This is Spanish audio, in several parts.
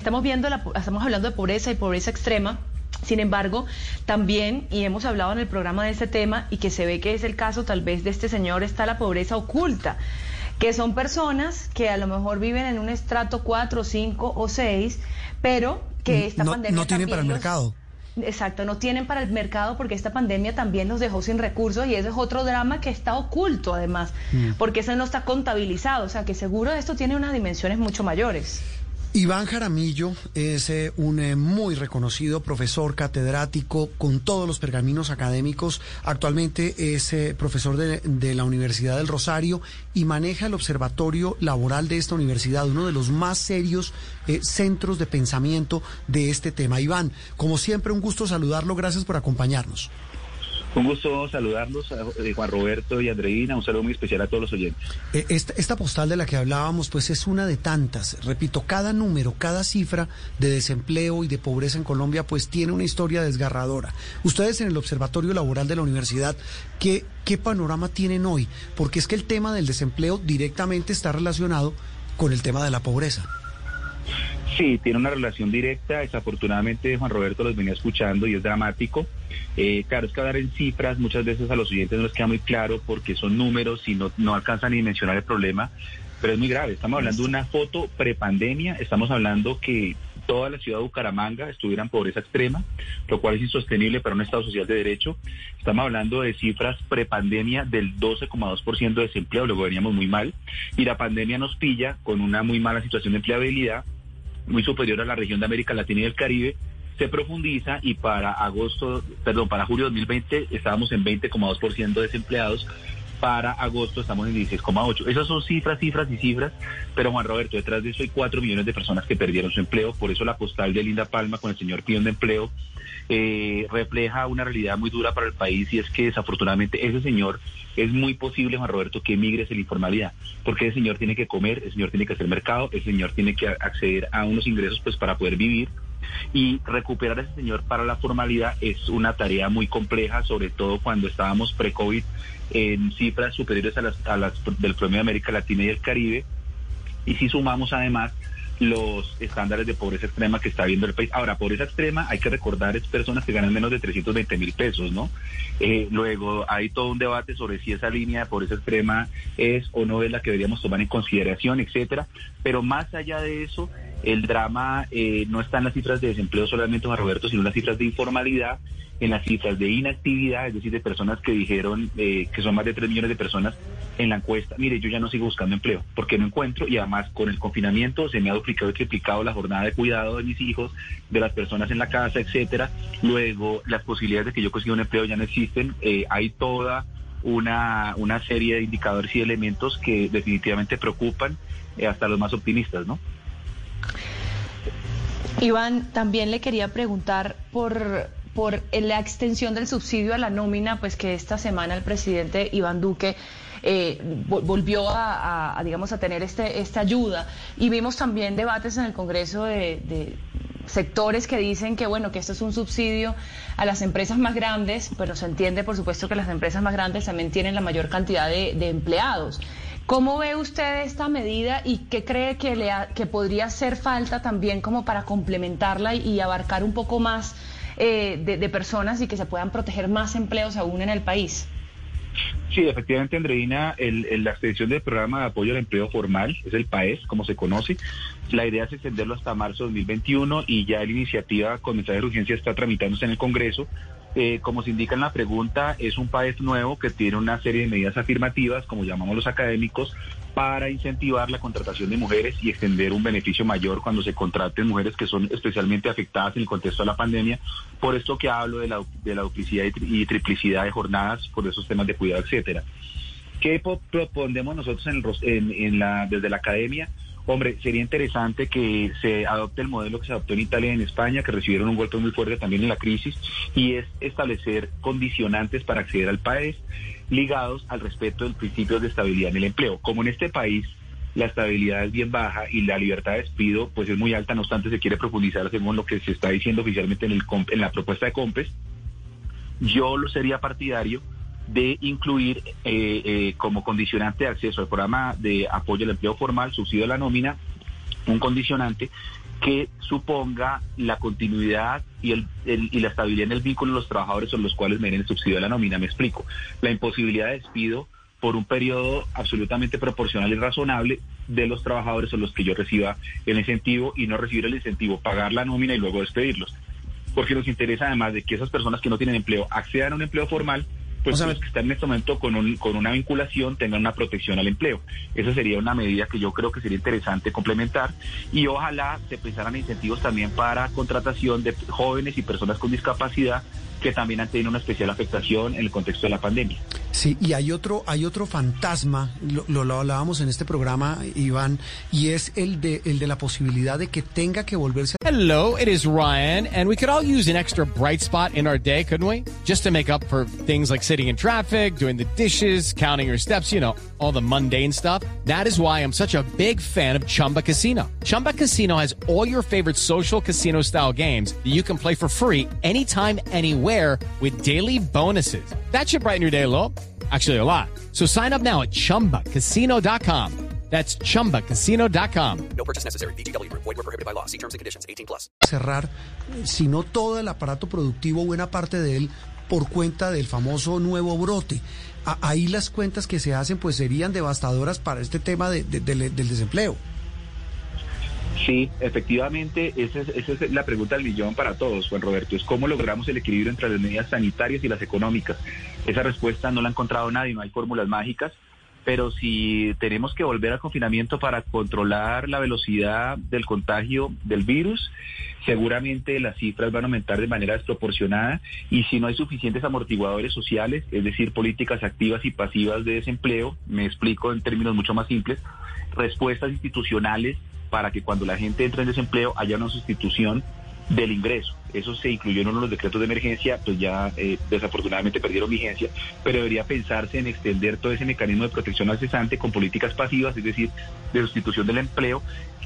Estamos viendo, la, estamos hablando de pobreza y pobreza extrema. Sin embargo, también, y hemos hablado en el programa de este tema, y que se ve que es el caso tal vez de este señor, está la pobreza oculta, que son personas que a lo mejor viven en un estrato 4, 5 o 6, pero que esta no, pandemia... no tienen para el los- mercado. Exacto, no tienen para el mercado porque esta pandemia también los dejó sin recursos y ese es otro drama que está oculto además, porque ese no está contabilizado, o sea que seguro esto tiene unas dimensiones mucho mayores. Iván Jaramillo es eh, un eh, muy reconocido profesor catedrático con todos los pergaminos académicos. Actualmente es eh, profesor de, la Universidad del Rosario y maneja el observatorio laboral de esta universidad, uno de los más serios centros de pensamiento de este tema. Iván, como siempre, un gusto saludarlo. Gracias por acompañarnos. Un gusto saludarlos, a eh, Juan Roberto y Andreina. Un saludo muy especial a todos los oyentes. Eh, Esta, esta postal de la que hablábamos, pues es una de tantas. Repito, cada número, cada cifra de desempleo y de pobreza en Colombia, pues tiene una historia desgarradora. Ustedes en el Observatorio Laboral de la Universidad, ¿qué, qué panorama tienen hoy? Porque es que el tema del desempleo directamente está relacionado con el tema de la pobreza. Sí, tiene una relación directa. Desafortunadamente, Juan Roberto los venía escuchando y es dramático. Eh, claro, es que hablar en cifras muchas veces a los oyentes no les queda muy claro porque son números y no, no alcanzan a dimensionar el problema. Pero es muy grave. Estamos hablando de una foto prepandemia. Estamos hablando que toda la ciudad de Bucaramanga estuviera en pobreza extrema, lo cual es insostenible para un Estado social de derecho. Estamos hablando de cifras prepandemia del 12,2% de desempleo, luego veníamos muy mal, y la pandemia nos pilla con una muy mala situación de empleabilidad, muy superior a la región de América Latina y el Caribe, se profundiza y para agosto, perdón, para julio de 2020 estábamos en 20,2% de desempleados, para agosto estamos en 16,8. Esas son cifras, cifras y cifras, pero Juan Roberto, detrás de eso hay 4 millones de personas que perdieron su empleo, por eso la postal de Linda Palma con el señor Pion de Empleo eh, refleja una realidad muy dura para el país y es que desafortunadamente ese señor es muy posible, Juan Roberto, que emigre hacia la informalidad, porque ese señor tiene que comer, ese señor tiene que hacer mercado, ese señor tiene que acceder a unos ingresos pues para poder vivir y recuperar a ese señor para la formalidad es una tarea muy compleja, sobre todo cuando estábamos pre-COVID en cifras superiores a las, a las del promedio de América Latina y el Caribe y si sumamos además los estándares de pobreza extrema que está viendo el país. Ahora, pobreza extrema, hay que recordar, es personas que ganan menos de 320 mil pesos, ¿no? Eh, luego hay todo un debate sobre si esa línea de pobreza extrema es o no es la que deberíamos tomar en consideración, etcétera. Pero más allá de eso, el drama eh, no está en las cifras de desempleo solamente, Juan Roberto, sino en las cifras de informalidad, en las cifras de inactividad, es decir, de personas que dijeron eh, que son más de 3 millones de personas en la encuesta, mire, yo ya no sigo buscando empleo porque no encuentro y además con el confinamiento se me ha duplicado y triplicado la jornada de cuidado de mis hijos, de las personas en la casa, etcétera. Luego, las posibilidades de que yo consiga un empleo ya no existen. Eh, hay toda una, serie de indicadores y elementos que definitivamente preocupan eh, hasta los más optimistas, ¿no? Iván, también le quería preguntar por, por la extensión del subsidio a la nómina, pues que esta semana el presidente Iván Duque eh, vol- volvió a, a- digamos, a tener este, esta ayuda. Y vimos también debates en el Congreso de, de sectores que dicen que, bueno, que esto es un subsidio a las empresas más grandes, pero se entiende, por supuesto, que las empresas más grandes también tienen la mayor cantidad de, de empleados. ¿Cómo ve usted esta medida y qué cree que, le ha- que podría hacer falta también como para complementarla y, abarcar un poco más eh, de, personas y que se puedan proteger más empleos aún en el país? Sí, efectivamente, Andreina, el- la extensión del programa de apoyo al empleo formal, es el PAES, como se conoce. La idea es extenderlo hasta marzo de 2021 y ya la iniciativa con mensaje de urgencia está tramitándose en el Congreso. Eh, como se indica en la pregunta, es un PAES nuevo que tiene una serie de medidas afirmativas, como llamamos los académicos, para incentivar la contratación de mujeres y extender un beneficio mayor cuando se contraten mujeres que son especialmente afectadas en el contexto de la pandemia. Por esto que hablo de la, duplicidad y, tri- y triplicidad de jornadas, por esos temas de cuidado, etcétera. ¿Qué po- propondemos nosotros en, en- en la, desde la academia? Hombre, sería interesante que se adopte el modelo que se adoptó en Italia y en España, que recibieron un golpe muy fuerte también en la crisis, y es establecer condicionantes para acceder al país ligados al respeto del principio de estabilidad en el empleo. Como en este país la estabilidad es bien baja y la libertad de despido pues es muy alta, no obstante se quiere profundizar según lo que se está diciendo oficialmente en, el, en la propuesta de COMPES, yo lo sería partidario de incluir eh, eh, como condicionante de acceso al programa de apoyo al empleo formal, subsidio a la nómina, un condicionante que suponga la continuidad y, el, y la estabilidad en el vínculo de los trabajadores sobre los cuales me den el subsidio de la nómina. Me explico. La imposibilidad de despido por un periodo absolutamente proporcional y razonable de los trabajadores sobre los que yo reciba el incentivo y no recibir el incentivo, pagar la nómina y luego despedirlos. Porque nos interesa además de que esas personas que no tienen empleo accedan a un empleo formal pues los que están en este momento con, un, con una vinculación tengan una protección al empleo. Esa sería una medida que yo creo que sería interesante complementar y ojalá se pensaran incentivos también para contratación de jóvenes y personas con discapacidad que también han tenido una especial afectación en el contexto de la pandemia. Sí, y hay otro, hay otro fantasma, lo, lo, hablábamos en este programa, Iván, y es el de, el de la posibilidad de que tenga que volverse. Hello, it is Ryan, and we could all use an extra bright spot in our day, couldn't we? Just to make up for things like sitting in traffic, doing the dishes, counting your steps, you know, all the mundane stuff. That is why I'm such a big fan of Chumba Casino. Chumba Casino has all your favorite social casino style games that you can play for free anytime, anywhere with daily bonuses. That should brighten your day a little. Actually, a lot. So sign up now at chumbacasino.com. That's chumbacasino.com. No purchase necessary. BGW. Void were prohibited by law. See terms and conditions 18 plus. Cerrar, si no todo el aparato productivo, buena parte de él, por cuenta del famoso nuevo brote. A, ahí las cuentas que se hacen, pues serían devastadoras para este tema de, de, de, del desempleo. Sí, efectivamente, esa es, esa es, la pregunta del millón para todos, Juan Roberto, es cómo logramos el equilibrio entre las medidas sanitarias y las económicas. Esa respuesta no la ha encontrado nadie, no hay fórmulas mágicas, pero si tenemos que volver al confinamiento para controlar la velocidad del contagio del virus, seguramente las cifras van a aumentar de manera desproporcionada y si no hay suficientes amortiguadores sociales, es decir, políticas activas y pasivas de desempleo, me explico en términos mucho más simples, respuestas institucionales para que cuando la gente entre en desempleo haya una sustitución del ingreso. Eso se incluyó en uno de los decretos de emergencia, pues ya eh, desafortunadamente perdieron vigencia, pero debería pensarse en extender todo ese mecanismo de protección al cesante con políticas pasivas, es decir, de sustitución del empleo,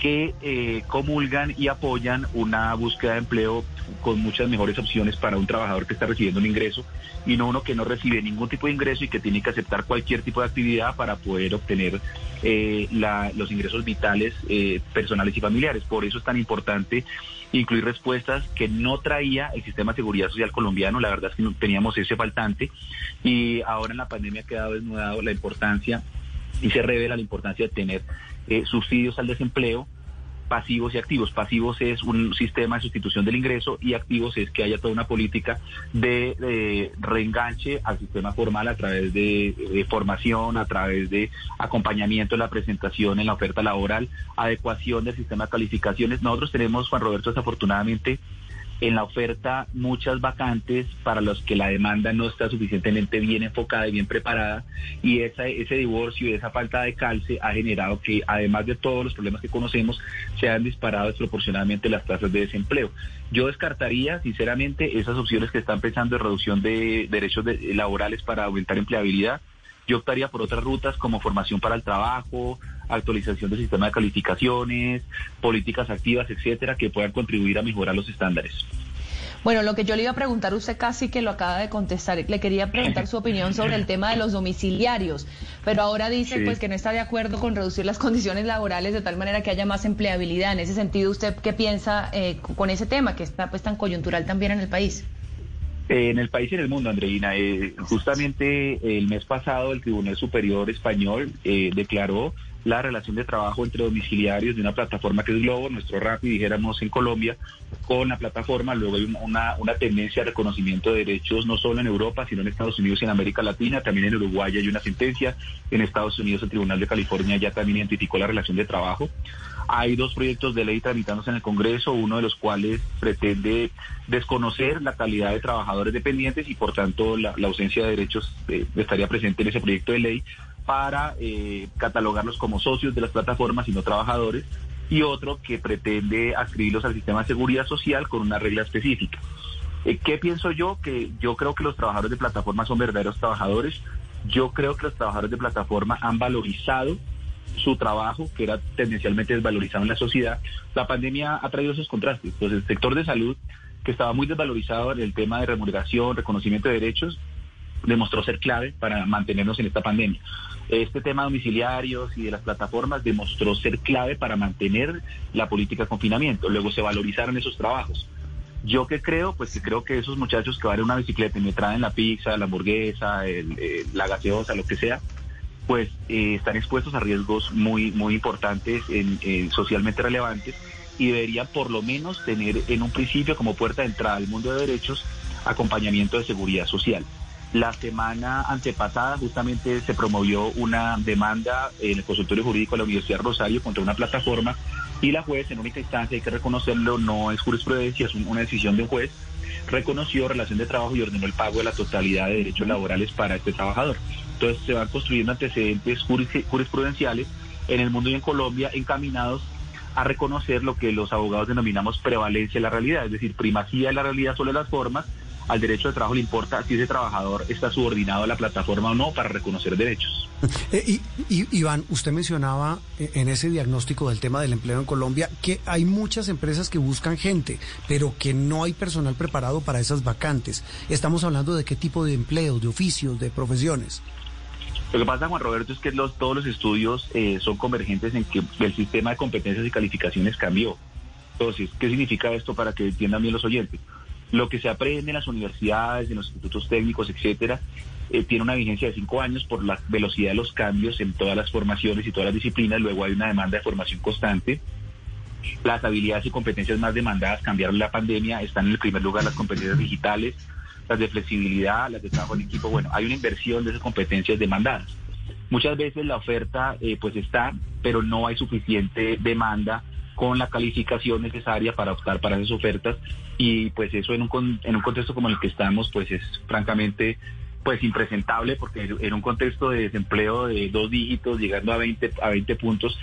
que eh, comulgan y apoyan una búsqueda de empleo con muchas mejores opciones para un trabajador que está recibiendo un ingreso y no uno que no recibe ningún tipo de ingreso y que tiene que aceptar cualquier tipo de actividad para poder obtener eh, la, los ingresos vitales eh, personales y familiares. Por eso es tan importante incluir respuestas que traía el sistema de seguridad social colombiano. La verdad es que no teníamos ese faltante y ahora en la pandemia ha quedado desnudado la importancia y se revela la importancia de tener eh, subsidios al desempleo pasivos y activos. Pasivos es un sistema de sustitución del ingreso y activos es que haya toda una política de, reenganche al sistema formal a través de, formación, a través de acompañamiento en la presentación, en la oferta laboral, adecuación del sistema de calificaciones. Nosotros tenemos, Juan Roberto, desafortunadamente, en la oferta muchas vacantes para los que la demanda no está suficientemente bien enfocada y bien preparada y esa, ese divorcio y esa falta de calce ha generado que además de todos los problemas que conocemos se han disparado desproporcionadamente las tasas de desempleo. Yo descartaría sinceramente esas opciones que están pensando en reducción de derechos laborales para aumentar empleabilidad yo optaría por otras rutas como formación para el trabajo, actualización del sistema de calificaciones, políticas activas, etcétera, que puedan contribuir a mejorar los estándares. Bueno, lo que yo le iba a preguntar, usted casi que lo acaba de contestar. Le quería preguntar su opinión sobre el tema de los domiciliarios, pero ahora dice pues que no está de acuerdo con reducir las condiciones laborales de tal manera que haya más empleabilidad. En ese sentido, ¿usted qué piensa eh, con ese tema que está pues tan coyuntural también en el país? Eh, en el país y en el mundo, Andreina. Eh, justamente el mes pasado el Tribunal Superior Español eh, declaró la relación de trabajo entre domiciliarios de una plataforma que es Globo, nuestro RAPI, dijéramos en Colombia, con la plataforma. Luego hay una, una tendencia de reconocimiento de derechos no solo en Europa, sino en Estados Unidos y en América Latina. También en Uruguay hay una sentencia. En Estados Unidos el Tribunal de California ya también identificó la relación de trabajo. Hay dos proyectos de ley tramitándose en el Congreso, uno de los cuales pretende desconocer la calidad de trabajadores dependientes y por tanto la, ausencia de derechos eh, estaría presente en ese proyecto de ley. para eh, catalogarlos como socios de las plataformas y no trabajadores, y otro que pretende adscribirlos al sistema de seguridad social con una regla específica. Eh, ¿Qué pienso yo? Que yo creo que los trabajadores de plataforma son verdaderos trabajadores. Yo creo que los trabajadores de plataforma han valorizado su trabajo, que era tendencialmente desvalorizado en la sociedad. La pandemia ha traído esos contrastes. Entonces, el sector de salud, que estaba muy desvalorizado en el tema de remuneración, reconocimiento de derechos, demostró ser clave para mantenernos en esta pandemia. Este tema de domiciliarios y de las plataformas demostró ser clave para mantener la política de confinamiento. Luego se valorizaron esos trabajos. Yo que creo, pues que creo que esos muchachos que van en una bicicleta y me traen la pizza, la hamburguesa, el, el, la gaseosa, lo que sea, pues eh, están expuestos a riesgos muy, muy importantes, en, en socialmente relevantes, y deberían por lo menos tener en un principio como puerta de entrada al mundo de derechos acompañamiento de seguridad social. La semana antepasada justamente se promovió una demanda en el consultorio jurídico de la Universidad Rosario contra una plataforma y la juez en única instancia, hay que reconocerlo, no es jurisprudencia, es una decisión de un juez, reconoció relación de trabajo y ordenó el pago de la totalidad de derechos laborales para este trabajador. Entonces se van construyendo antecedentes jurisprudenciales en el mundo y en Colombia encaminados a reconocer lo que los abogados denominamos prevalencia de la realidad, es decir, primacía de la realidad sobre las formas al derecho de trabajo le importa si ese trabajador está subordinado a la plataforma o no para reconocer derechos. Eh, y, Iván, usted mencionaba en ese diagnóstico del tema del empleo en Colombia que hay muchas empresas que buscan gente, pero que no hay personal preparado para esas vacantes. Estamos hablando de qué tipo de empleos, de oficios, de profesiones. Lo que pasa, Juan Roberto, es que los, todos los estudios eh, son convergentes en que el sistema de competencias y calificaciones cambió. Entonces, ¿qué significa esto para que entiendan bien los oyentes? Lo que se aprende en las universidades, en los institutos técnicos, etcétera, eh, tiene una vigencia de cinco años por la velocidad de los cambios en todas las formaciones y todas las disciplinas. Luego hay una demanda de formación constante. Las habilidades y competencias más demandadas cambiaron la pandemia. Están en el primer lugar las competencias digitales, las de flexibilidad, las de trabajo en equipo. Bueno, hay una inversión de esas competencias demandadas. Muchas veces la oferta eh, pues está, pero no hay suficiente demanda con la calificación necesaria para optar para esas ofertas y pues eso en un, en un contexto como el que estamos pues es francamente pues impresentable porque en un contexto de desempleo de dos dígitos llegando a 20 a 20 puntos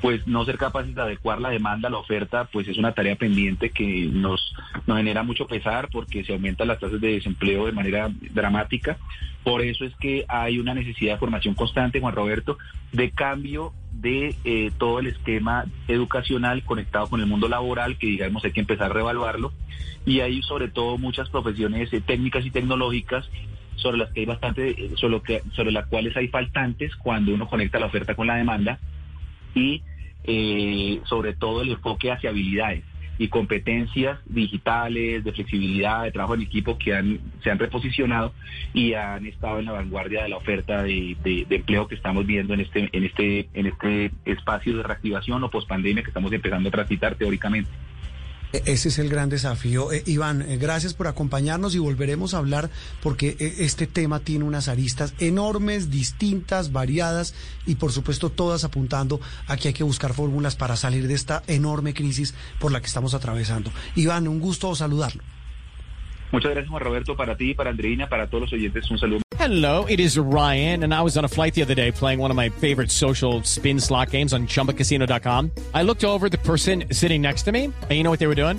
pues no ser capaces de adecuar la demanda a la oferta pues es una tarea pendiente que nos, nos genera mucho pesar porque se aumentan las tasas de desempleo de manera dramática. Por eso es que hay una necesidad de formación constante Juan Roberto de cambio de eh, todo el esquema educacional conectado con el mundo laboral, que digamos hay que empezar a reevaluarlo, y hay sobre todo muchas profesiones eh, técnicas y tecnológicas sobre las que hay bastante, eh, sobre, que, sobre las cuales hay faltantes cuando uno conecta la oferta con la demanda, y sobre todo el enfoque hacia habilidades y competencias digitales, de flexibilidad, de trabajo en equipo que han, se han reposicionado y han estado en la vanguardia de la oferta de empleo que estamos viendo en este, en este, en este espacio de reactivación o pospandemia que estamos empezando a transitar teóricamente. E-, ese es el gran desafío. Eh, Iván, eh, gracias por acompañarnos y volveremos a hablar porque eh, este tema tiene unas aristas enormes, distintas, variadas y por supuesto todas apuntando a que hay que buscar fórmulas para salir de esta enorme crisis por la que estamos atravesando. Iván, un gusto saludarlo. Muchas gracias, Juan Roberto, para ti, para Andreina, para todos los oyentes. Un saludo. Hello, it is Ryan, and I was on a flight the other day playing one of my favorite social spin slot games on chumbacasino.com. I looked over the person sitting next to me, and you know what they were doing?